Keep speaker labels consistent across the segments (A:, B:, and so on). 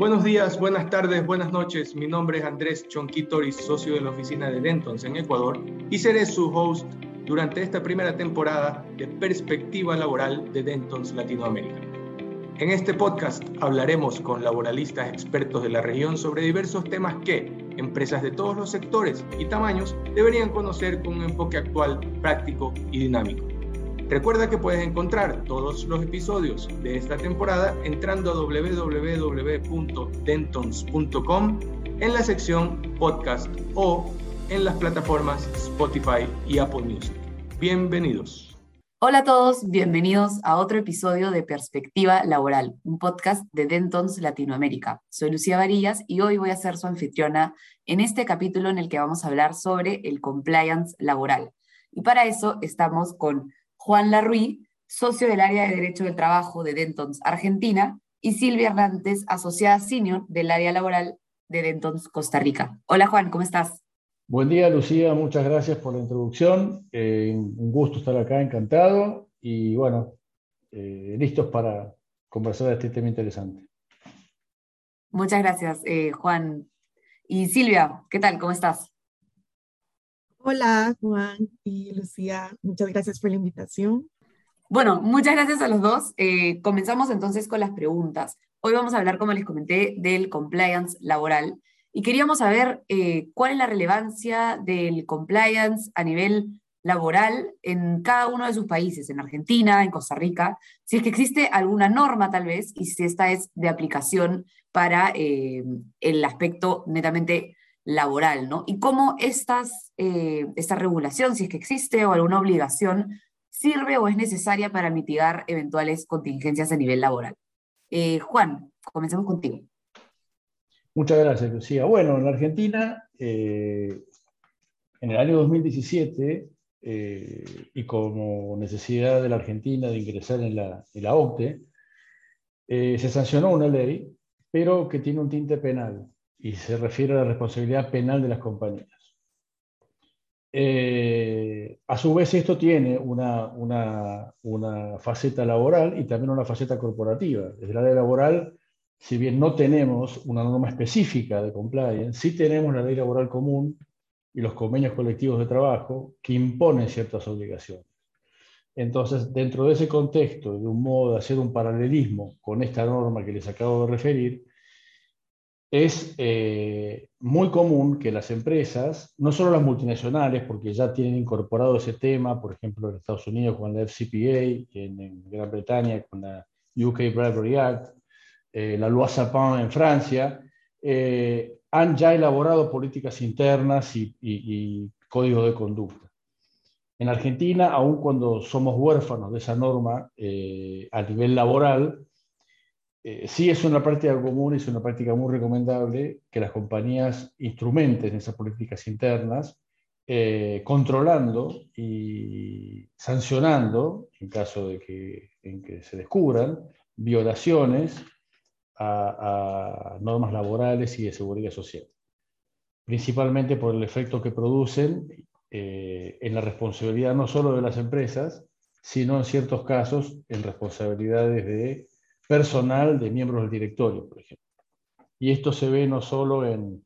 A: Buenos días, buenas tardes, buenas noches. Mi nombre es Andrés Chonquitoris, socio de la oficina de Dentons en Ecuador, y seré su host durante esta primera temporada de Perspectiva Laboral de Dentons Latinoamérica. En este podcast hablaremos con laboralistas expertos de la región sobre diversos temas que empresas de todos los sectores y tamaños deberían conocer con un enfoque actual, práctico y dinámico. Recuerda que puedes encontrar todos los episodios de esta temporada entrando a www.dentons.com en la sección podcast o en las plataformas Spotify y Apple Music. Bienvenidos.
B: Hola a todos, bienvenidos a otro episodio de Perspectiva Laboral, un podcast de Dentons Latinoamérica. Soy Lucía Varillas y hoy voy a ser su anfitriona en este capítulo en el que vamos a hablar sobre el compliance laboral. Y para eso estamos con Juan Larruí, socio del área de Derecho del Trabajo de Dentons Argentina, y Silvia Hernández, asociada senior del área laboral de Dentons Costa Rica. Hola Juan, ¿cómo estás?
C: Buen día Lucía, muchas gracias por la introducción. Eh, un gusto estar acá, encantado. Y bueno, eh, listos para conversar de este tema interesante.
B: Muchas gracias, eh, Juan. Y Silvia, ¿qué tal? ¿Cómo estás?
D: Hola, Juan y Lucía. Muchas gracias por la invitación.
B: Bueno, muchas gracias a los dos. Eh, comenzamos entonces con las preguntas. Hoy vamos a hablar, como les comenté, del compliance laboral y queríamos saber eh, cuál es la relevancia del compliance a nivel laboral en cada uno de sus países, en Argentina, en Costa Rica, si es que existe alguna norma tal vez y si esta es de aplicación para eh, el aspecto netamente laboral, ¿no? Y cómo estas, eh, esta regulación, si es que existe o alguna obligación, sirve o es necesaria para mitigar eventuales contingencias a nivel laboral. Eh, Juan, comencemos contigo.
C: Muchas gracias, Lucía. Bueno, en Argentina, eh, en el año 2017, y como necesidad de la Argentina de ingresar en la, en la OCDE, se sancionó una ley, pero que tiene un tinte penal y se refiere a la responsabilidad penal de las compañías. Eh, a su vez, esto tiene una, una, una, faceta laboral y también una faceta corporativa. Desde la ley laboral, si bien no tenemos una norma específica de compliance, sí tenemos la ley laboral común y los convenios colectivos de trabajo que imponen ciertas obligaciones. Entonces, dentro de ese contexto, de un modo de hacer un paralelismo con esta norma que les acabo de referir, es eh, muy común que las empresas, no solo las multinacionales, porque ya tienen incorporado ese tema, por ejemplo en Estados Unidos con la FCPA, en, Gran Bretaña con la UK Bribery Act, eh, la Loi Sapin en Francia, eh, han ya elaborado políticas internas y, y códigos de conducta. En Argentina, aun cuando somos huérfanos de esa norma a nivel laboral, eh, sí es una práctica común, es una práctica muy recomendable que las compañías instrumenten esas políticas internas, eh, controlando y sancionando, en caso de que, se descubran, violaciones a, normas laborales y de seguridad social, principalmente por el efecto que producen eh, en la responsabilidad no solo de las empresas, sino en ciertos casos en responsabilidades de personal de miembros del directorio, por ejemplo. Y esto se ve no solo en,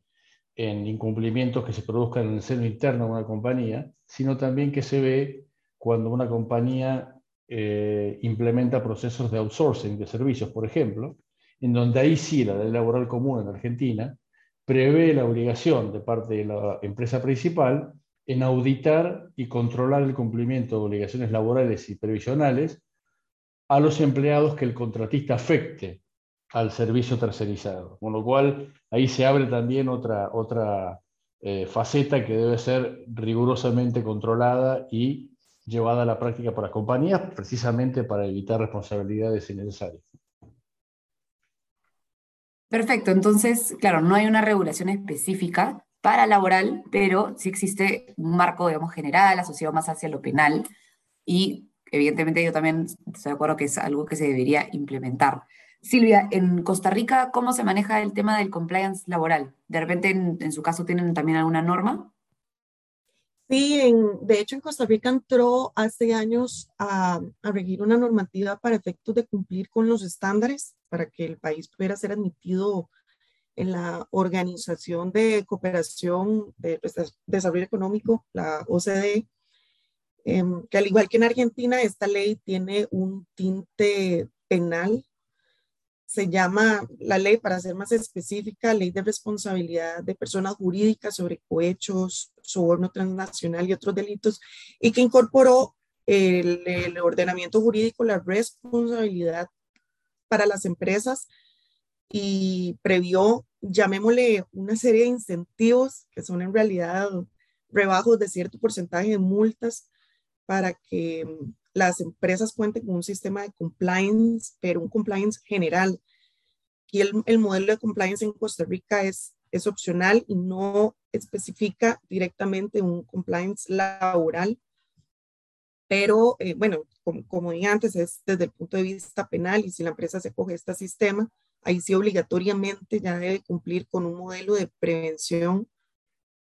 C: en incumplimientos que se produzcan en el seno interno de una compañía, sino también que se ve cuando una compañía eh, implementa procesos de outsourcing de servicios, por ejemplo, en donde ahí sí la ley laboral común en Argentina prevé la obligación de parte de la empresa principal en auditar y controlar el cumplimiento de obligaciones laborales y previsionales a los empleados que el contratista afecte al servicio tercerizado. Con lo cual, ahí se abre también otra, otra eh, faceta que debe ser rigurosamente controlada y llevada a la práctica por las compañías, precisamente para evitar responsabilidades innecesarias.
B: Perfecto, entonces, claro, no hay una regulación específica para laboral, pero sí existe un marco, digamos, general, asociado más hacia lo penal, y evidentemente yo también estoy de acuerdo que es algo que se debería implementar. Silvia, en Costa Rica, ¿cómo se maneja el tema del compliance laboral? ¿De repente en, su caso tienen también alguna norma?
D: Sí, de hecho en Costa Rica entró hace años a, a, regir una normativa para efectos de cumplir con los estándares para que el país pudiera ser admitido en la Organización de Cooperación de Desarrollo Económico, la OCDE, em, que al igual que en Argentina, esta ley tiene un tinte penal. Se llama la ley, para ser más específica, Ley de Responsabilidad de Personas Jurídicas sobre Cohechos, Soborno Transnacional y otros delitos, y que incorporó el, el ordenamiento jurídico, la responsabilidad para las empresas y previó, llamémosle, una serie de incentivos que son en realidad rebajos de cierto porcentaje de multas para que las empresas cuenten con un sistema de compliance, pero un compliance general. Y el, el modelo de compliance en Costa Rica es, es opcional y no especifica directamente un compliance laboral, pero eh, bueno, como, como dije antes, es desde el punto de vista penal y si la empresa se coge este sistema, ahí sí obligatoriamente ya debe cumplir con un modelo de prevención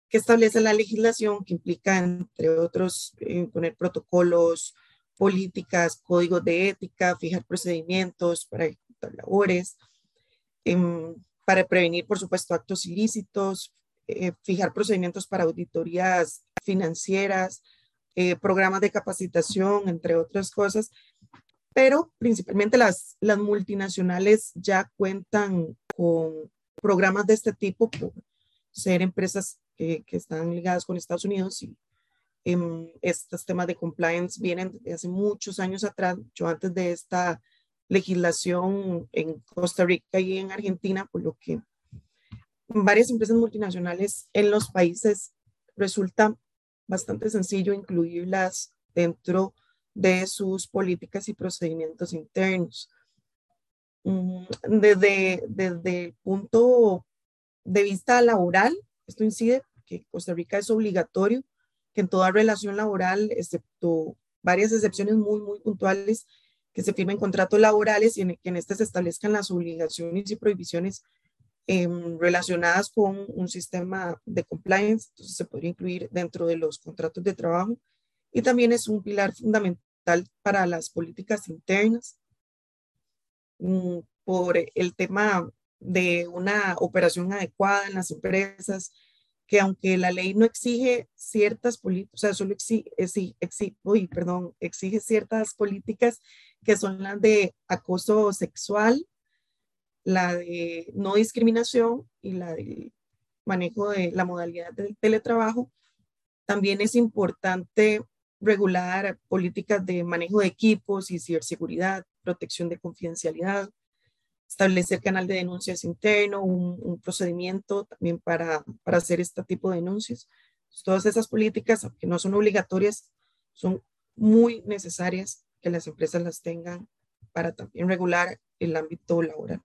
D: que establece la legislación, que implica, entre otros, eh, poner protocolos, políticas, códigos de ética, fijar procedimientos para ejecutar labores, em, para prevenir, por supuesto, actos ilícitos, eh, fijar procedimientos para auditorías financieras, eh, programas de capacitación, entre otras cosas, pero principalmente las, las multinacionales ya cuentan con programas de este tipo por ser empresas que, que están ligadas con Estados Unidos y em, estos temas de compliance vienen de hace muchos años atrás, yo antes de esta legislación en Costa Rica y en Argentina, por lo que varias empresas multinacionales en los países resulta bastante sencillo incluirlas dentro de sus políticas y procedimientos internos. Mm, desde, desde el punto de vista laboral, esto incide que Costa Rica es obligatorio que en toda relación laboral, excepto varias excepciones muy, muy puntuales, que se firmen contratos laborales y en, que en este se establezcan las obligaciones y prohibiciones em, relacionadas con un sistema de compliance, entonces se podría incluir dentro de los contratos de trabajo. Y también es un pilar fundamental para las políticas internas mm, por el tema de una operación adecuada en las empresas, que aunque la ley no exige ciertas políticas, o sea, solo exige, exige, uy, perdón, exige ciertas políticas que son las de acoso sexual, la de no discriminación y la de manejo de la modalidad del teletrabajo, también es importante regular políticas de manejo de equipos y ciberseguridad, protección de confidencialidad, establecer canal de denuncias interno, un, procedimiento también para, para, hacer este tipo de denuncias. todas esas políticas, aunque no son obligatorias, son muy necesarias que las empresas las tengan para también regular el ámbito laboral.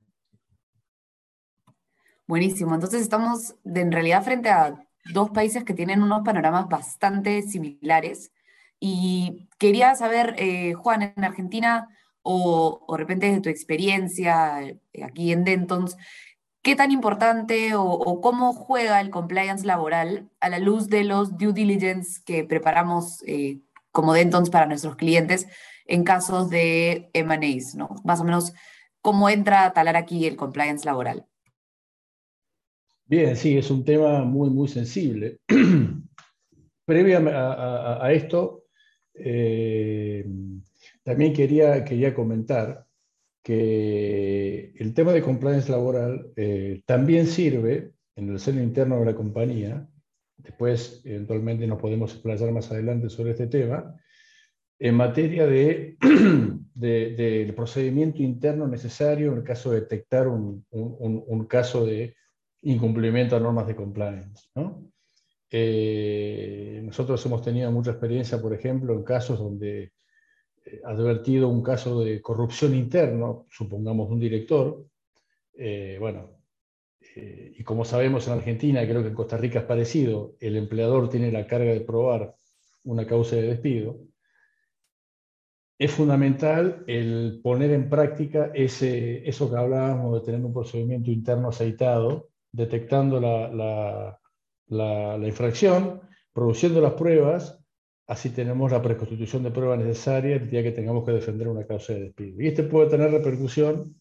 B: Buenísimo. Entonces estamos de, en realidad frente a dos países que tienen unos panoramas bastante similares y quería saber, eh, Juan, en Argentina, o, de repente desde tu experiencia eh, aquí en Dentons, ¿qué tan importante o, cómo juega el compliance laboral a la luz de los due diligence que preparamos eh, como Dentons para nuestros clientes en casos de M&As, ¿no? Más o menos, ¿cómo entra a talar aquí el compliance laboral?
C: Bien, sí, es un tema muy, muy sensible. Previa a, esto, eh, también quería, quería comentar que el tema de compliance laboral eh, también sirve en el seno interno de la compañía, después eventualmente nos podemos explayar más adelante sobre este tema, en materia de, del procedimiento interno necesario en el caso de detectar un, un, un caso de incumplimiento a normas de compliance. ¿no? Eh, nosotros hemos tenido mucha experiencia, por ejemplo, en casos donde advertido un caso de corrupción interno, supongamos un director, eh, bueno, y como sabemos en Argentina, creo que en Costa Rica es parecido, el empleador tiene la carga de probar una causa de despido, es fundamental el poner en práctica ese, eso que hablábamos de tener un procedimiento interno aceitado, detectando la la, infracción, produciendo las pruebas, así tenemos la preconstitución de prueba necesaria el día que tengamos que defender una causa de despido. Y este puede tener repercusión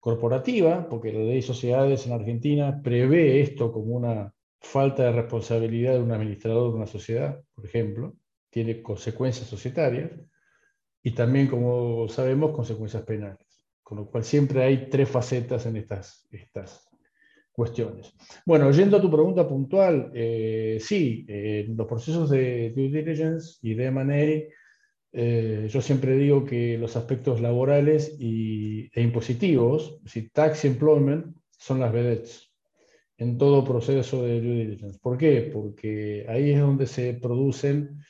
C: corporativa, porque la ley de sociedades en Argentina prevé esto como una falta de responsabilidad de un administrador de una sociedad, por ejemplo, tiene consecuencias societarias y también, como sabemos, consecuencias penales. Con lo cual siempre hay tres facetas en estas, estas Bueno, yendo a tu pregunta puntual, eh, sí, los procesos de due diligence y de M&A eh, yo siempre digo que los aspectos laborales y, e impositivos, si tax employment, son las vedettes en todo proceso de due diligence. ¿Por qué? Porque ahí es donde se producen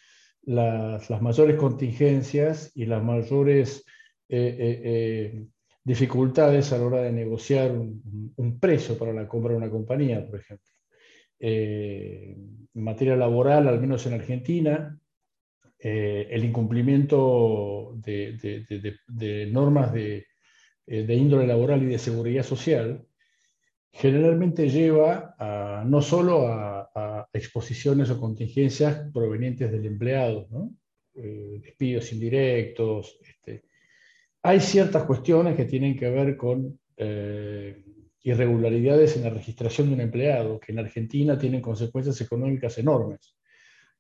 C: las, las mayores contingencias y las mayores eh, eh, dificultades a la hora de negociar un, precio para la compra de una compañía, por ejemplo. en materia laboral, al menos en Argentina, eh, el incumplimiento de, normas eh, de, índole laboral y de seguridad social generalmente lleva no solo a, exposiciones o contingencias provenientes del empleado, eh, despidos indirectos. Este. Hay ciertas cuestiones que tienen que ver con irregularidades en la registración de un empleado, que en Argentina tienen consecuencias económicas enormes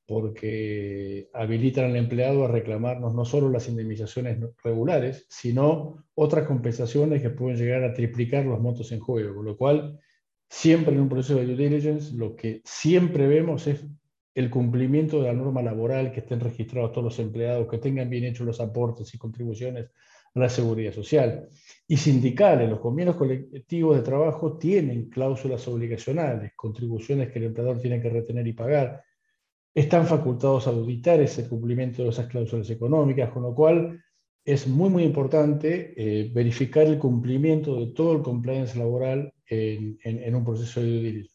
C: porque habilitan al empleado a reclamarnos no solo las indemnizaciones regulares, sino otras compensaciones que pueden llegar a triplicar los montos en juego, con lo cual siempre en un proceso de due diligence lo que siempre vemos es el cumplimiento de la norma laboral, que estén registrados todos los empleados, que tengan bien hechos los aportes y contribuciones la seguridad social. Y sindicales, los convenios colectivos de trabajo tienen cláusulas obligacionales, contribuciones que el empleador tiene que retener y pagar, están facultados a auditar ese cumplimiento de esas cláusulas económicas, con lo cual es muy, muy importante eh, verificar el cumplimiento de todo el compliance laboral en, un proceso de due.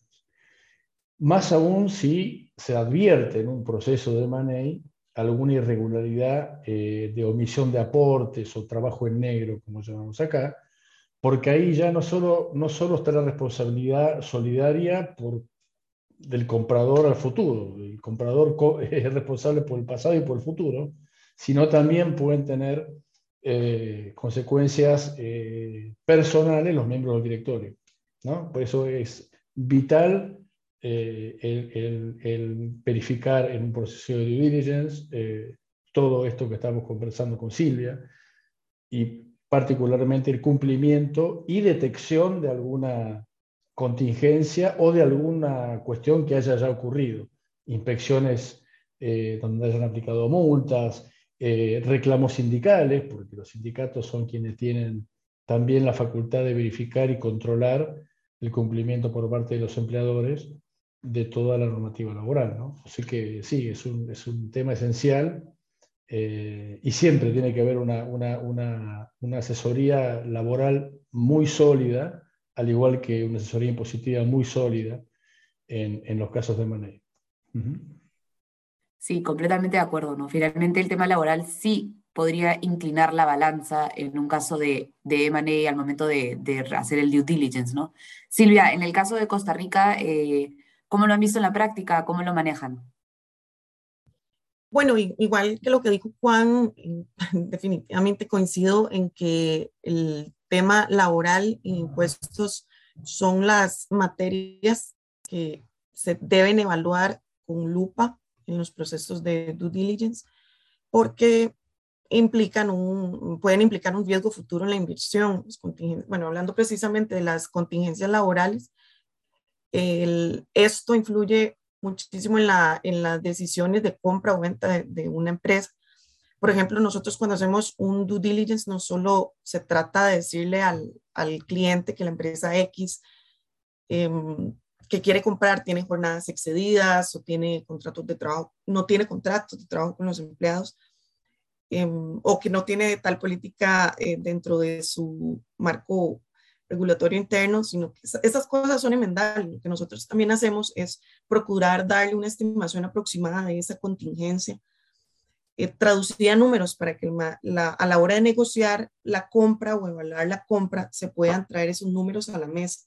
C: Más aún si se advierte en un proceso de money alguna irregularidad eh, de omisión de aportes o trabajo en negro, como llamamos acá, porque ahí ya no solo, no solo está la responsabilidad solidaria por del comprador al futuro. El comprador es responsable por el pasado y por el futuro, sino también pueden tener eh, consecuencias eh, personales los miembros del directorio. ¿no? Por eso es vital eh, el, verificar en un proceso de due diligence todo esto que estamos conversando con Silvia y particularmente el cumplimiento y detección de alguna contingencia o de alguna cuestión que haya ya ocurrido. Inspecciones eh, donde hayan aplicado multas, eh, reclamos sindicales, porque los sindicatos son quienes tienen también la facultad de verificar y controlar el cumplimiento por parte de los empleadores de toda la normativa laboral. ¿no? Así que sí, es un, es un tema esencial eh, y siempre tiene que haber una, una, una, una asesoría laboral muy sólida al igual que una asesoría impositiva muy sólida en, los casos de manejo.
B: Sí, completamente de acuerdo, ¿no? Finalmente el tema laboral sí podría inclinar la balanza en un caso de, de al momento de, hacer el due diligence, ¿no? Silvia, en el caso de Costa Rica, eh, ¿cómo lo han visto en la práctica? ¿Cómo lo manejan?
D: Bueno, igual que lo que dijo Juan, definitivamente coincido en que el tema laboral e impuestos son las materias que se deben evaluar con lupa en los procesos de due diligence porque implican un, pueden implicar un riesgo futuro en la inversión. Bueno, hablando precisamente de las contingencias laborales, esto influye muchísimo en, la, en las decisiones de compra o venta de una empresa. Por ejemplo, nosotros cuando hacemos un due diligence, no solo se trata de decirle al, al cliente que la empresa X em, que quiere comprar tiene jornadas excedidas o tiene contratos de trabajo, no tiene contratos de trabajo con los empleados, em, o que no tiene tal política eh, dentro de su marco regulatorio interno, sino que esas cosas son enmendables. Lo que nosotros también hacemos es procurar darle una estimación aproximada de esa contingencia eh, traducida a números para que a la hora de negociar la compra o evaluar la compra se puedan traer esos números a la mesa.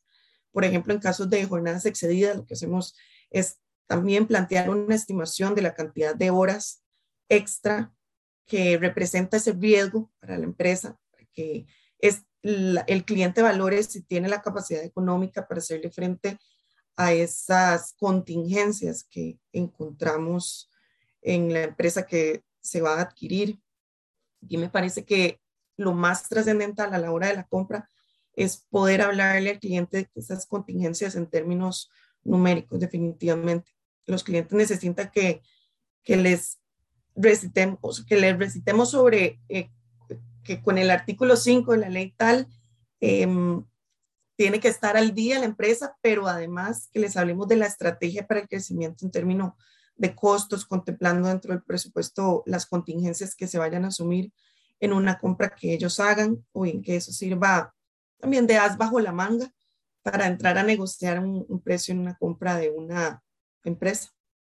D: Por ejemplo, en casos de jornadas excedidas, lo que hacemos es también plantear una estimación de la cantidad de horas extra que representa ese riesgo para la empresa, que es, el cliente valore si tiene la capacidad económica para hacerle frente a esas contingencias que encontramos en la empresa que se va a adquirir. Y me parece que lo más trascendental a la hora de la compra es poder hablarle al cliente de esas contingencias en términos numéricos, definitivamente. Los clientes necesitan que, que les recitemos, que les recitemos sobre eh, con el artículo 5 de la ley tal, em, tiene que estar al día la empresa, pero además que les hablemos de la estrategia para el crecimiento en términos de costos, contemplando dentro del presupuesto las contingencias que se vayan a asumir en una compra que ellos hagan o en que eso sirva también de as bajo la manga para entrar a negociar un, precio en una compra de una empresa.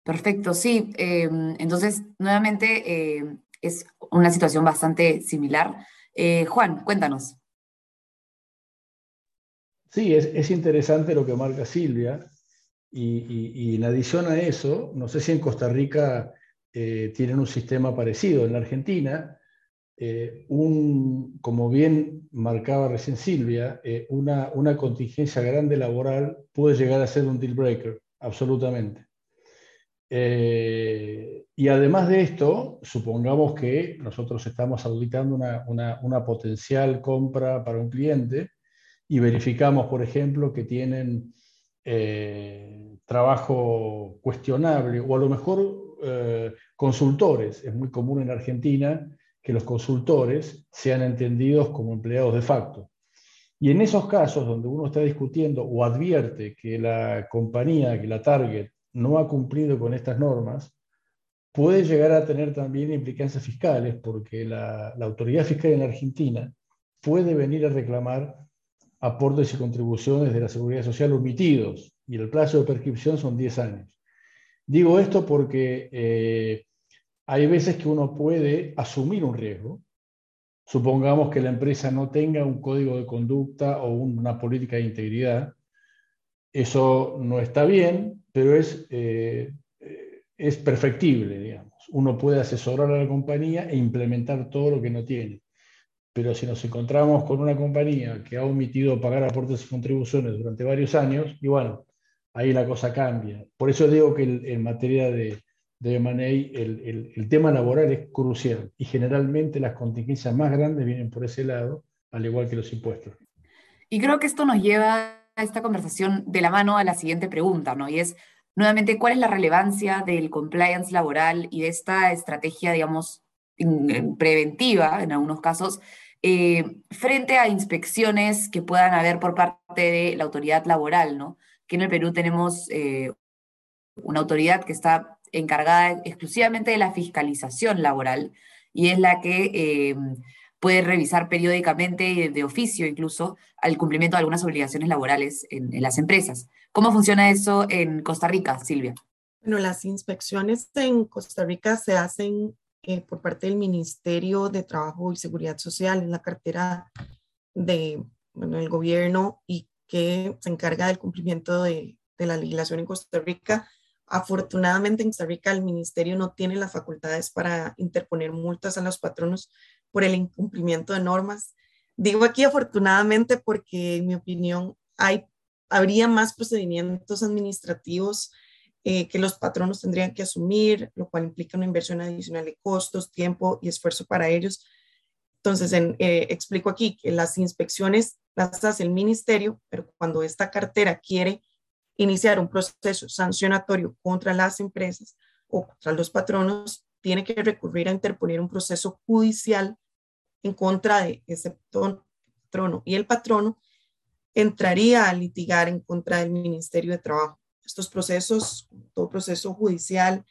B: Perfecto, sí. Em, entonces, nuevamente, em, es una situación bastante similar. Eh, Juan, cuéntanos.
C: Sí, es, interesante lo que marca Silvia. Y, en adición a eso, no sé si en Costa Rica eh, tienen un sistema parecido. En la Argentina, eh, un, como bien marcaba recién Silvia, una, una contingencia grande laboral puede llegar a ser un deal breaker, absolutamente. Eh, y además de esto, supongamos que nosotros estamos auditando una, potencial compra para un cliente y verificamos, por ejemplo, que tienen eh, trabajo cuestionable o a lo mejor eh, consultores. Es muy común en Argentina que los consultores sean entendidos como empleados de facto. Y en esos casos donde uno está discutiendo o advierte que la compañía, que la target, no ha cumplido con estas normas, puede llegar a tener también implicancias fiscales, porque la, autoridad fiscal en Argentina puede venir a reclamar aportes y contribuciones de la seguridad social omitidos, y el plazo de prescripción son 10 años. Digo esto porque eh, hay veces que uno puede asumir un riesgo. Supongamos que la empresa no tenga un código de conducta o una política de integridad. Eso no está bien, pero es, eh, es perfectible, digamos. Uno puede asesorar a la compañía e implementar todo lo que no tiene. Pero si nos encontramos con una compañía que ha omitido pagar aportes y contribuciones durante varios años, y bueno, ahí la cosa cambia. Por eso digo que en materia de, de M&A el, el, tema laboral es crucial y generalmente las contingencias más grandes vienen por ese lado, al igual que los impuestos.
B: Y creo que esto nos lleva esta conversación de la mano a la siguiente pregunta, ¿no? Y es, nuevamente, ¿cuál es la relevancia del compliance laboral y de esta estrategia, digamos, preventiva, en algunos casos, eh, frente a inspecciones que puedan haber por parte de la autoridad laboral, ¿no? Que en el Perú tenemos eh, una autoridad que está encargada exclusivamente de la fiscalización laboral y es la que eh, puede revisar periódicamente, de oficio incluso, al cumplimiento de algunas obligaciones laborales en, las empresas. ¿Cómo funciona eso en Costa Rica, Silvia?
D: Bueno, las inspecciones en Costa Rica se hacen eh, por parte del Ministerio de Trabajo y Seguridad Social en la cartera de, bueno, del gobierno y que se encarga del cumplimiento de, de la legislación en Costa Rica. Afortunadamente en Costa Rica el ministerio no tiene las facultades para interponer multas a los patronos por el incumplimiento de normas. Digo aquí afortunadamente porque en mi opinión hay, habría más procedimientos administrativos eh, que los patronos tendrían que asumir, lo cual implica una inversión adicional de costos, tiempo y esfuerzo para ellos. Entonces, eh, explico aquí que las inspecciones las hace el ministerio, pero cuando esta cartera quiere iniciar un proceso sancionatorio contra las empresas o contra los patronos, tiene que recurrir a interponer un proceso judicial en contra de ese patrono y el patrono entraría a litigar en contra del Ministerio de Trabajo. Estos procesos, todo proceso judicial,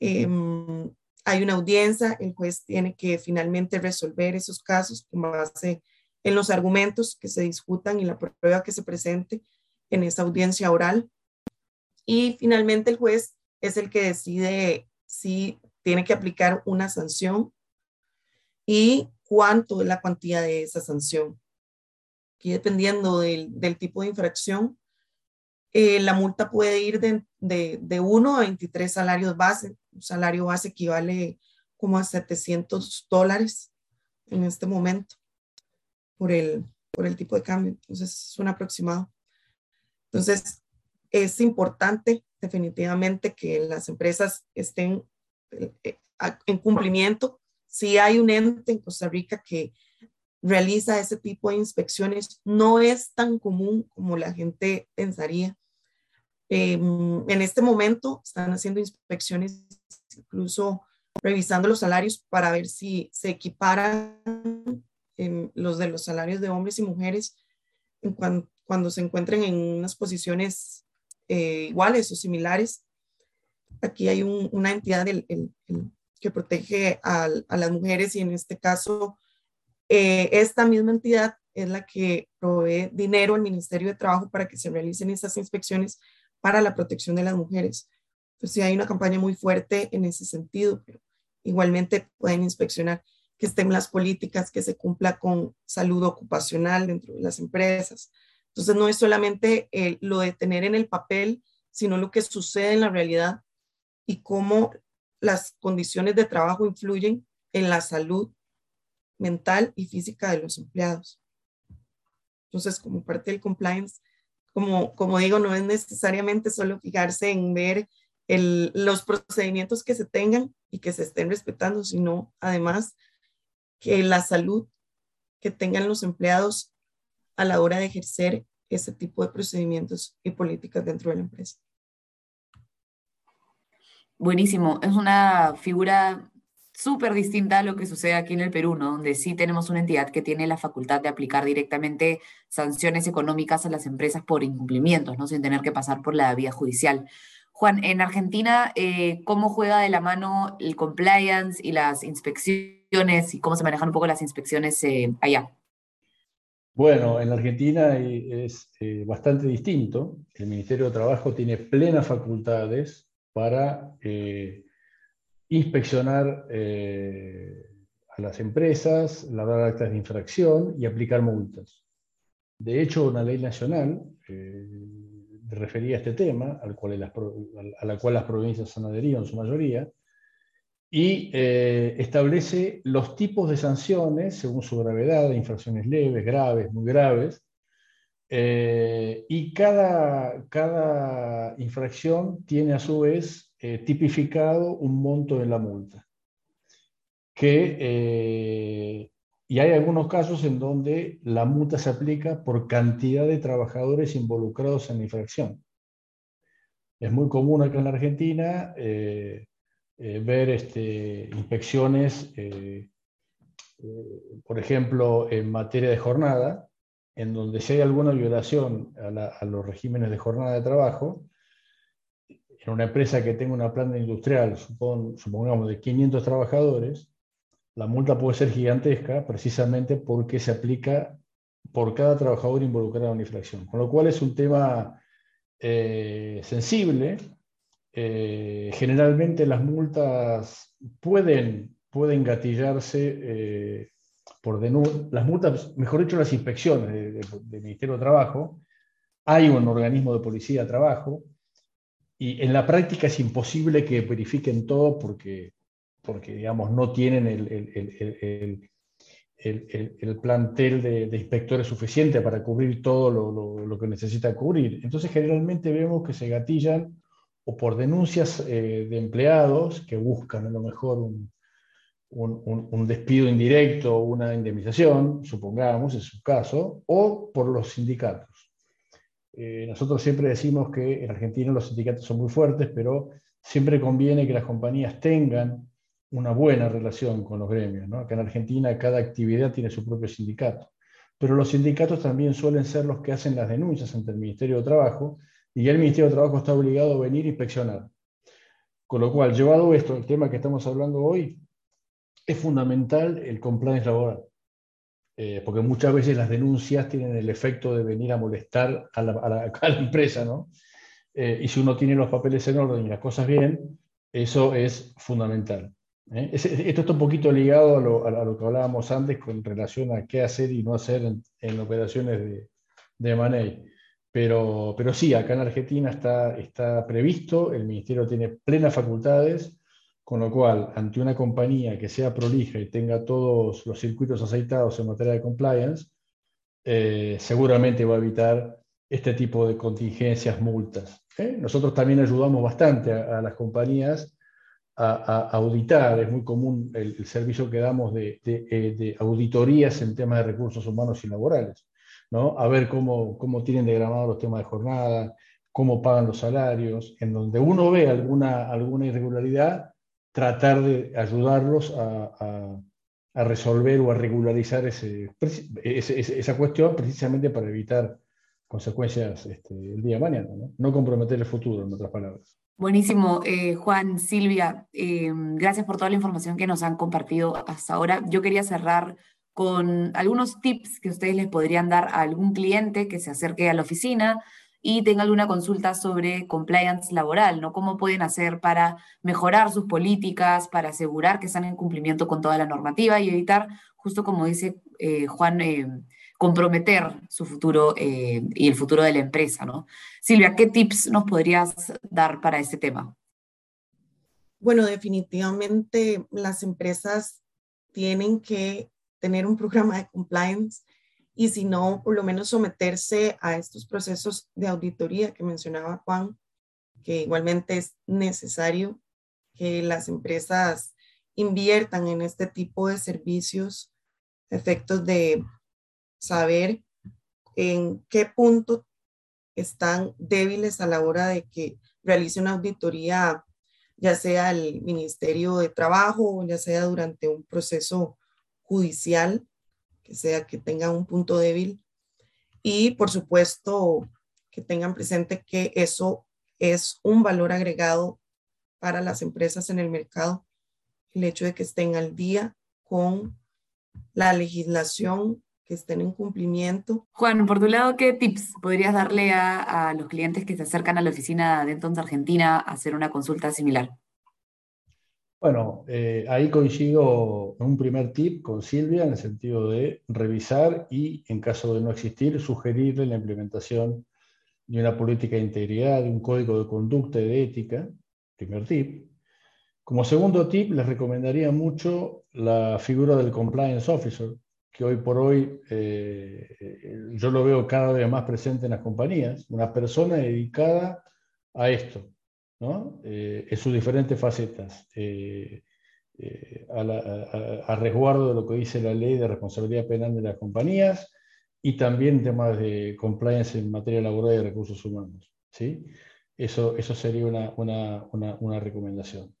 D: em, hay una audiencia, el juez tiene que finalmente resolver esos casos con base en los argumentos que se discutan y la prueba que se presente en esa audiencia oral. Y finalmente el juez es el que decide si tiene que aplicar una sanción y cuánto es la cuantía de esa sanción. Aquí dependiendo del, tipo de infracción, eh, la multa puede ir de, de, 1 a 23 salarios base. Un salario base equivale como a 700 dólares en este momento por el, por el tipo de cambio. Entonces, es un aproximado. Entonces, es importante definitivamente que las empresas estén eh, en cumplimiento. Si hay un ente en Costa Rica que realiza ese tipo de inspecciones, no es tan común como la gente pensaría. Em, en este momento están haciendo inspecciones, incluso revisando los salarios para ver si se equiparan los de los salarios de hombres y mujeres cuando, se encuentren en unas posiciones eh, iguales o similares. Aquí hay una entidad que protege a, las mujeres y en este caso eh, esta misma entidad es la que provee dinero al Ministerio de Trabajo para que se realicen esas inspecciones para la protección de las mujeres. Entonces, sí hay una campaña muy fuerte en ese sentido, pero igualmente pueden inspeccionar que estén las políticas, que se cumpla con salud ocupacional dentro de las empresas. Entonces, no es solamente lo de tener en el papel, sino lo que sucede en la realidad y cómo las condiciones de trabajo influyen en la salud mental y física de los empleados. Entonces, como parte del compliance, como, como digo, no es necesariamente solo fijarse en ver los procedimientos que se tengan y que se estén respetando, sino además que la salud que tengan los empleados a la hora de ejercer ese tipo de procedimientos y políticas dentro de la empresa.
B: Buenísimo, es una figura súper distinta a lo que sucede aquí en el Perú, ¿no? Donde sí tenemos una entidad que tiene la facultad de aplicar directamente sanciones económicas a las empresas por incumplimientos, ¿no? Sin tener que pasar por la vía judicial. Juan, en Argentina, eh, ¿cómo juega de la mano el compliance y las inspecciones y cómo se manejan un poco las inspecciones eh, allá?
C: Bueno, en Argentina es eh, bastante distinto. El Ministerio de Trabajo tiene plenas facultades para inspeccionar a las empresas, labrar actas de infracción y aplicar multas. De hecho, una ley nacional refería a este tema, al cual a la cual las provincias han adherido en su mayoría, y eh, establece los tipos de sanciones según su gravedad, infracciones leves, graves, muy graves, eh, y cada, cada infracción tiene a su vez eh, tipificado un monto de la multa, que y hay algunos casos en donde la multa se aplica por cantidad de trabajadores involucrados en la infracción. Es muy común acá en la Argentina eh, eh, ver este, inspecciones, eh, por ejemplo, en materia de jornada, en donde si hay alguna violación a, los regímenes de jornada de trabajo, en una empresa que tenga una planta industrial, supongamos de 500 trabajadores, la multa puede ser gigantesca precisamente porque se aplica por cada trabajador involucrado en la infracción. Con lo cual es un tema eh, sensible. Eh, generalmente las multas pueden, pueden gatillarse eh, por las multas, mejor dicho, las inspecciones del Ministerio de Trabajo. Hay un organismo de policía de trabajo y en la práctica es imposible que verifiquen todo porque porque digamos, no tienen el, el, el, el plantel de, de, inspectores suficiente para cubrir todo lo, lo, que necesita cubrir. Entonces, generalmente vemos que se gatillan o por denuncias eh, de empleados que buscan a lo mejor un, un, un, despido indirecto una indemnización, supongamos, en su caso, o por los sindicatos. Eh, nosotros siempre decimos que en Argentina los sindicatos son muy fuertes, pero siempre conviene que las compañías tengan una buena relación con los gremios. ¿no? Acá en Argentina cada actividad tiene su propio sindicato, pero los sindicatos también suelen ser los que hacen las denuncias ante el Ministerio de Trabajo y el Ministerio de Trabajo está obligado a venir a inspeccionar. Con lo cual, llevado esto, el tema que estamos hablando hoy, es fundamental el compliance laboral. Eh, porque muchas veces las denuncias tienen el efecto de venir a molestar a la, empresa, ¿no? Eh, y si uno tiene los papeles en orden y las cosas bien, eso es fundamental. ¿eh? Esto está un poquito ligado a lo, a lo, que hablábamos antes con relación a qué hacer y no hacer en, operaciones de, de money. Pero, pero sí, acá en Argentina está, está previsto, el Ministerio tiene plenas facultades, con lo cual, ante una compañía que sea prolija y tenga todos los circuitos aceitados en materia de compliance, eh, seguramente va a evitar este tipo de contingencias, multas. ¿eh? Nosotros también ayudamos bastante a, las compañías a, auditar, es muy común el, servicio que damos de, de, auditorías en temas de recursos humanos y laborales, ¿no? a ver cómo, cómo tienen diagramados los temas de jornada, cómo pagan los salarios, en donde uno ve alguna, alguna irregularidad, tratar de ayudarlos a, resolver o a regularizar esa cuestión precisamente para evitar consecuencias este, el día de mañana, ¿no? comprometer el futuro, en otras palabras.
B: Buenísimo, eh, Juan, Silvia, eh, gracias por toda la información que nos han compartido hasta ahora. Yo quería cerrar con algunos tips que ustedes les podrían dar a algún cliente que se acerque a la oficina y tenga alguna consulta sobre compliance laboral, ¿no? ¿Cómo pueden hacer para mejorar sus políticas, para asegurar que están en cumplimiento con toda la normativa y evitar, justo como dice eh, Juan, eh, comprometer su futuro eh, y el futuro de la empresa, ¿no? Silvia, ¿qué tips nos podrías dar para este tema?
D: Bueno, definitivamente las empresas tienen que tener un programa de compliance y si no, por lo menos someterse a estos procesos de auditoría que mencionaba Juan, que igualmente es necesario que las empresas inviertan en este tipo de servicios, efectos de saber en qué punto están débiles a la hora de que realice una auditoría, ya sea el Ministerio de Trabajo o ya sea durante un proceso judicial que sea que tengan un punto débil y por supuesto que tengan presente que eso es un valor agregado para las empresas en el mercado, el hecho de que estén al día con la legislación, que estén en cumplimiento.
B: Juan, por tu lado, ¿qué tips podrías darle a, a los clientes que se acercan a la oficina de Entonces Argentina a hacer una consulta similar?
C: Bueno, eh, ahí coincido en un primer tip con Silvia en el sentido de revisar y, en caso de no existir, sugerirle la implementación de una política de integridad, de un código de conducta y de ética, primer tip. Como segundo tip, les recomendaría mucho la figura del compliance officer, que hoy por hoy eh, yo lo veo cada vez más presente en las compañías, una persona dedicada a esto, eh, en sus diferentes facetas, eh, eh, a, resguardo de lo que dice la ley de responsabilidad penal de las compañías y también temas de compliance en materia laboral y de recursos humanos. ¿sí? Eso, eso sería una, una, una, recomendación.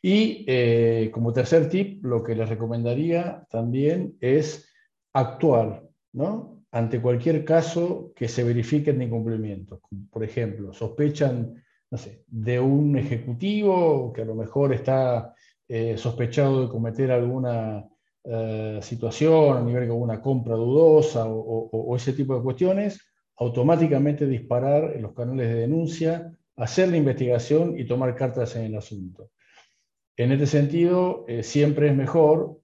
C: Y como tercer tip, lo que les recomendaría también es actuar, ¿no? Ante cualquier caso que se verifique de incumplimiento. Por ejemplo, sospechan no sé, de un ejecutivo que a lo mejor está eh, sospechado de cometer alguna eh, situación a nivel de alguna compra dudosa o, ese tipo de cuestiones, automáticamente disparar en los canales de denuncia, hacer la investigación y tomar cartas en el asunto. En este sentido, eh, siempre es mejor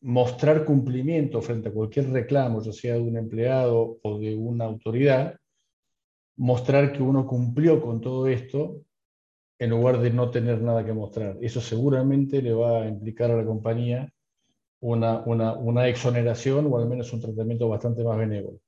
C: mostrar cumplimiento frente a cualquier reclamo, ya sea de un empleado o de una autoridad, mostrar que uno cumplió con todo esto en lugar de no tener nada que mostrar. Eso seguramente le va a implicar a la compañía una, una, exoneración o al menos un tratamiento bastante más benévolo.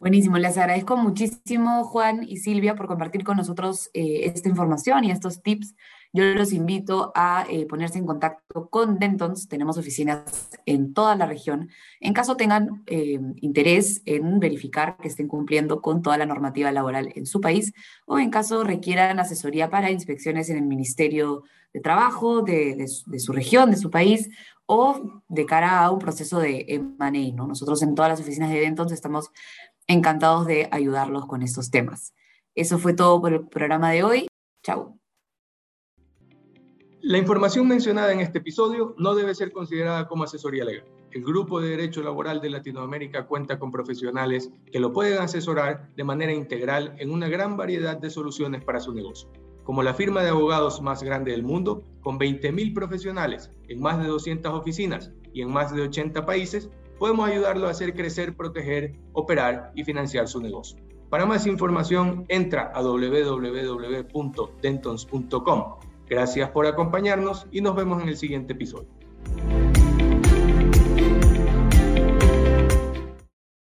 B: Buenísimo, les agradezco muchísimo Juan y Silvia por compartir con nosotros eh, esta información y estos tips yo los invito a eh, ponerse en contacto con Dentons. Tenemos oficinas en toda la región. En caso tengan eh, interés en verificar que estén cumpliendo con toda la normativa laboral en su país o en caso requieran asesoría para inspecciones en el Ministerio de Trabajo de, su región, de su país o de cara a un proceso de M&A. ¿no? Nosotros en todas las oficinas de Dentons estamos encantados de ayudarlos con estos temas. Eso fue todo por el programa de hoy. Chao.
A: La información mencionada en este episodio no debe ser considerada como asesoría legal. El Grupo de Derecho Laboral de Latinoamérica cuenta con profesionales que lo pueden asesorar de manera integral en una gran variedad de soluciones para su negocio. Como la firma de abogados más grande del mundo, con 20.000 profesionales en más de 200 oficinas y en más de 80 países, podemos ayudarlo a hacer crecer, proteger, operar y financiar su negocio. Para más información, entra a www.dentons.com Gracias por acompañarnos y nos vemos en el siguiente episodio.